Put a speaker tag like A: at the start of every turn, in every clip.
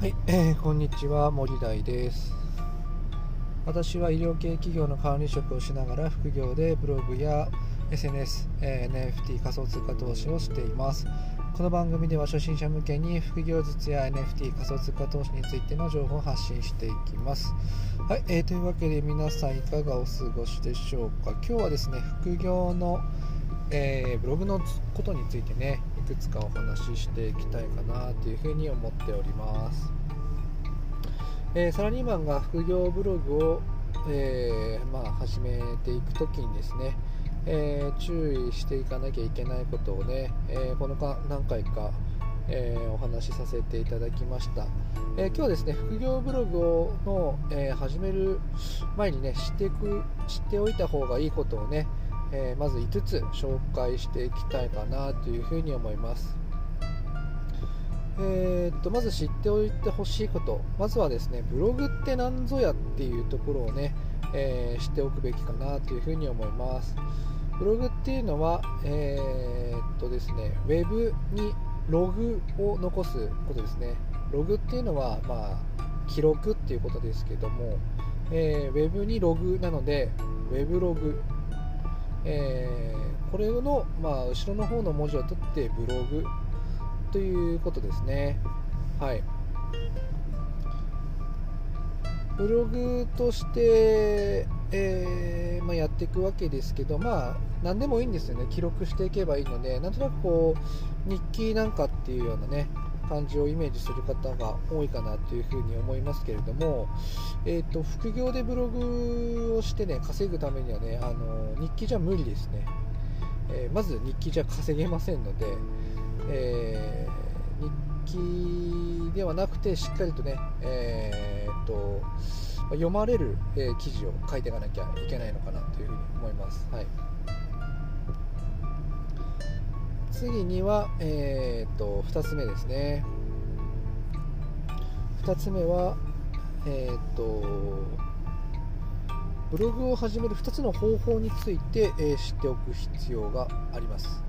A: はい、えー、こんにちは森大です。私は医療系企業の管理職をしながら副業でブログや SNS、えー、NFT 仮想通貨投資をしています。この番組では初心者向けに副業術や NFT 仮想通貨投資についての情報を発信していきます。はい、えー、というわけで皆さんいかがお過ごしでしょうか？今日はですね副業のえー、ブログのことについてねいくつかお話ししていきたいかなというふうに思っております、えー、サラリーマンが副業ブログを、えー、まあ、始めていくときにですね、え注意していかなきゃいけないことをね、えこのか何回かえー、お話しさせていただきました、えー、今日はですね副業ブログをの、えー、始める前にね知っていく知っておいた方がいいことをね、えー、まず5つ紹介していきたいかなというふうに思います。えー、っとまず知っておいてほしいこと。まずはですねブログって何ぞやっていうところをね、えー、知っておくべきかなというふうに思います。ブログっていうのは、えー、っとですねウェブにログを残すことですね。ログっていうのは、まあ、記録っていうことですけども、えー、ウェブにログなのでウェブログえー、これの、まあ、後ろの方の文字を取ってブログということですね。はい。ブログとして、えー、まあ、やっていくわけですけど、まあ、何でもいいんですよね。記録していけばいいので、なんとなくこう、日記なんかっていうようなね、感じをイメージする方が多いかなというふうに思いますけれども、えーと、副業でブログをしてね稼ぐためにはねあの日記じゃ無理ですね、えー、まず日記じゃ稼げませんので、えー、日記ではなくてしっかりとね、えーと、読まれる、え記事を書いていかなきゃいけないのかなというふうに思います。はい次には、えーと、2つ目ですね。2つ目は、えーと、ブログを始める2つの方法について、え、知っておく必要があります、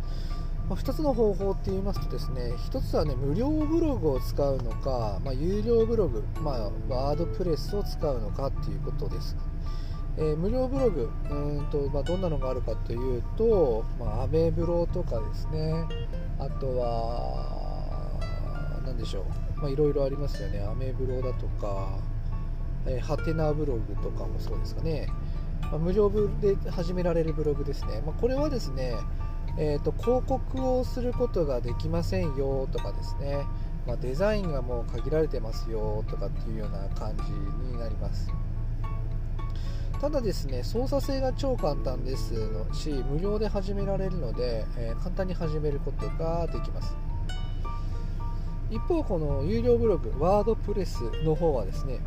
A: ま、2つの方法って言いますとですね1つはね無料ブログを使うのか、まあ、有料ブログ、まあ、ワードプレスを使うのかっていうことです。えー、無料ブログうんと、まあ、どんなのがあるかというと、まあ、アメブロとかですね。あとは何でしょう、いろいろありますよね。アメブロだとか、え、ハテナブログとかもそうですかね、まあ、無料で始められるブログですね、まあ、これはですね、えーと、広告をすることができませんよとかですね、まあ、デザインがもう限られてますよとかっていうような感じになります。ただですね操作性が超簡単ですのし無料で始められるので、えー、簡単に始めることができます。一方この有料ブログワードプレスの方はですね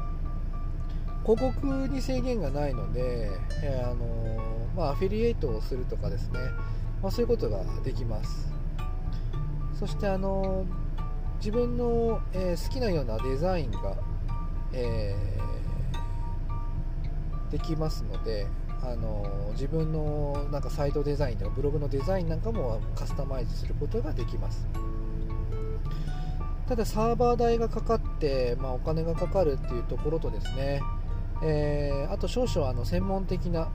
A: 広告に制限がないので、えー、あのまあ、アフィリエイトをするとかですね、まあ、そういうことができます。そしてあの自分の、え、好きなようなデザインが、えーできますのであの自分のなんかサイトデザインとかブログのデザインなんかもカスタマイズすることができます。ただサーバー代がかかって、まあ、お金がかかるっていうところとですね、えー、あと少々あの専門的な、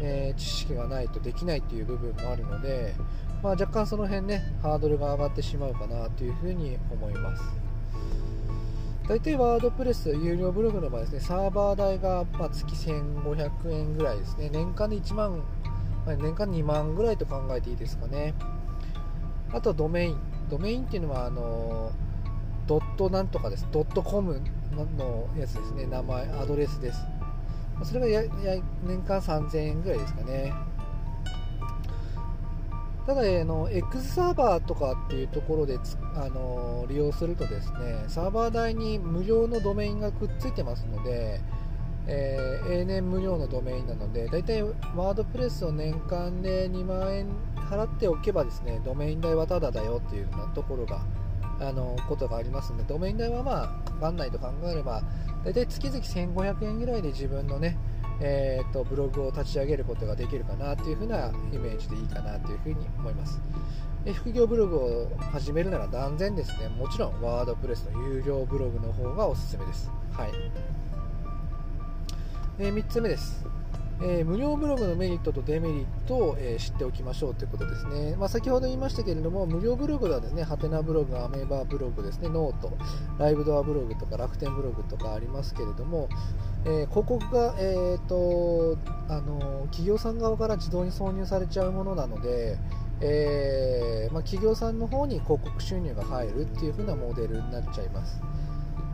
A: えー、知識がないとできないっていう部分もあるので、まあ、若干その辺ねハードルが上がってしまうかなというふうに思います。大体ワードプレス有料ブログの場合ですね、サーバー代がま月1500円ぐらいですね、年間で1万、年間2万ぐらいと考えていいですかね。あとはドメイン。ドメインっていうのは、あのドットなんとかです。ドットコムのやつですね、名前、アドレスです。それがや年間3000円ぐらいですかね。ただ、あの X サーバーとかっていうところであの利用するとですねサーバー代に無料のドメインがくっついてますので、えー、永年無料のドメインなのでだいたいワードプレスを年間で2万円払っておけばですねドメイン代はタダだよっていうようなところがあのことがありますのでドメイン代はまあかかんないと考えればだいたい月々1500円ぐらいで自分のねえーと、ブログを立ち上げることができるかなというふうなイメージでいいかなというふうに思います。で副業ブログを始めるなら断然ですね、もちろんワードプレスの有料ブログの方がおすすめです。はい。えー、3つ目です。えー、無料ブログのメリットとデメリットを、えー、知っておきましょうということですね、まあ、先ほど言いましたけれども無料ブログではですねハテナブログ、アメーバーブログですねノート、ライブドアブログとか楽天ブログとかありますけれども、えー、広告が、えーとあの企業さん側から自動に挿入されちゃうものなので、えまあ、企業さんの方に広告収入が入るっていう風なモデルになっちゃいます。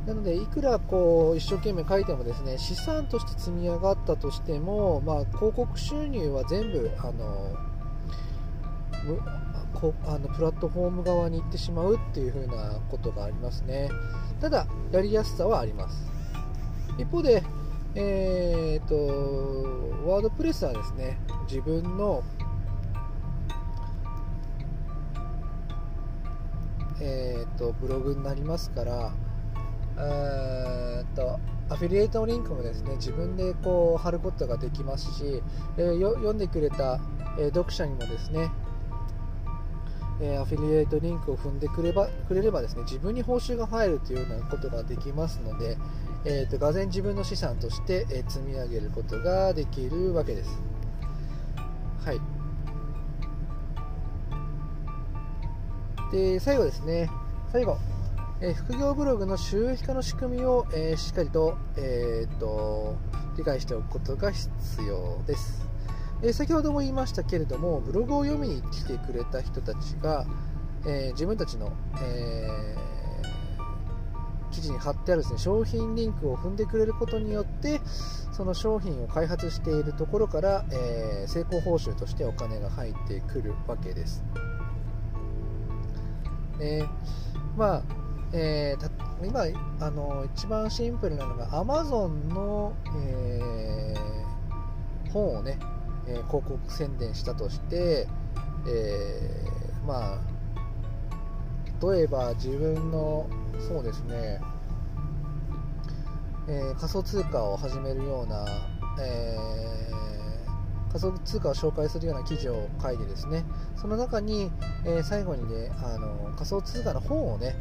A: なので、いくらこう一生懸命書いてもですね資産として積み上がったとしても、まあ、広告収入は全部あのこあのプラットフォーム側に行ってしまうっていう風なことがありますね。ただ、やりやすさはあります。一方で、えーと、ワードプレスはですね自分のえーとブログになりますからえー、とアフィリエイトのリンクもですね自分でこう貼ることができますし、えー、読んでくれた、えー、読者にもですね、えアフィリエイトリンクを踏んでくればくれればですね自分に報酬が入るというようなことができますので、えーと、がぜ自分の資産として、え積み上げることができるわけです。はい。で最後ですね。最後。え、副業ブログの収益化の仕組みを、え、しっかりと,、えーと、理解しておくことが必要です、え、先ほども言いましたけれどもブログを読みに来てくれた人たちが、え自分たちの、え記事に貼ってあるです、ね、商品リンクを踏んでくれることによってその商品を開発しているところから、え成功報酬としてお金が入ってくるわけです。ねまあえー、今あの一番シンプルなのが Amazon の、えー、本をね、えー、広告宣伝したとして、えー、まあ例えば自分のそうですね、えー、仮想通貨を始めるような、えー、仮想通貨を紹介するような記事を書いてですねその中に、えー、最後にねあの仮想通貨の本をね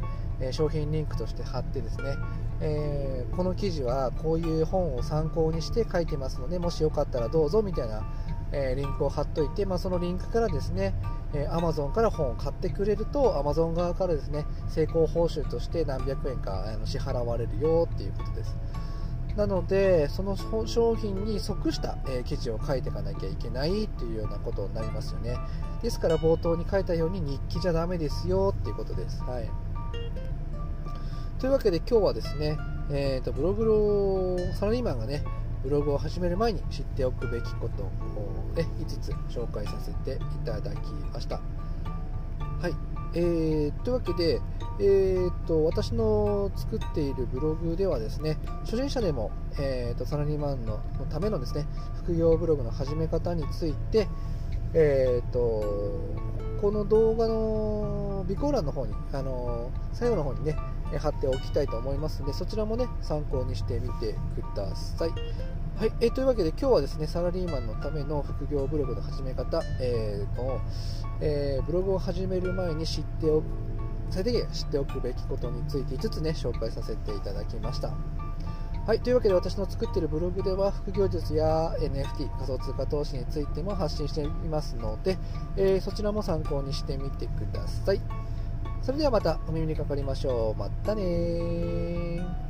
A: 商品リンクとして貼ってですね、えー、この記事はこういう本を参考にして書いてますのでもしよかったらどうぞみたいな、え、リンクを貼っといて、まあ、そのリンクからですね、えー、Amazon から本を買ってくれると Amazon 側からですね成功報酬として何百円かあの支払われるよっていうことです。なのでその商品に即した、え記事を書いていかなきゃいけないっていうようなことになりますよね。ですから冒頭に書いたように日記じゃダメですよっていうことです。はい。というわけで今日はですね、えーと、ブログのサラリーマンがねブログを始める前に知っておくべきことを、ね、5つ紹介させていただきました。はい、えー、というわけで、えーと、私の作っているブログではですね初心者でも、えーと、サラリーマンのためのですね副業ブログの始め方について、えー、とこの動画の備考欄の方にあの最後の方にね貼っておきたいと思いますのでそちらもね参考にしてみてください。はい、えというわけで今日はですねサラリーマンのための副業ブログの始め方、えーのえー、ブログを始める前に知っておく最低限知っておくべきことについて5つね紹介させていただきました。はい、というわけで私の作っているブログでは副業術や NFT 仮想通貨投資についても発信していますので、えー、そちらも参考にしてみてください。それではまたお耳にかかりましょう。またね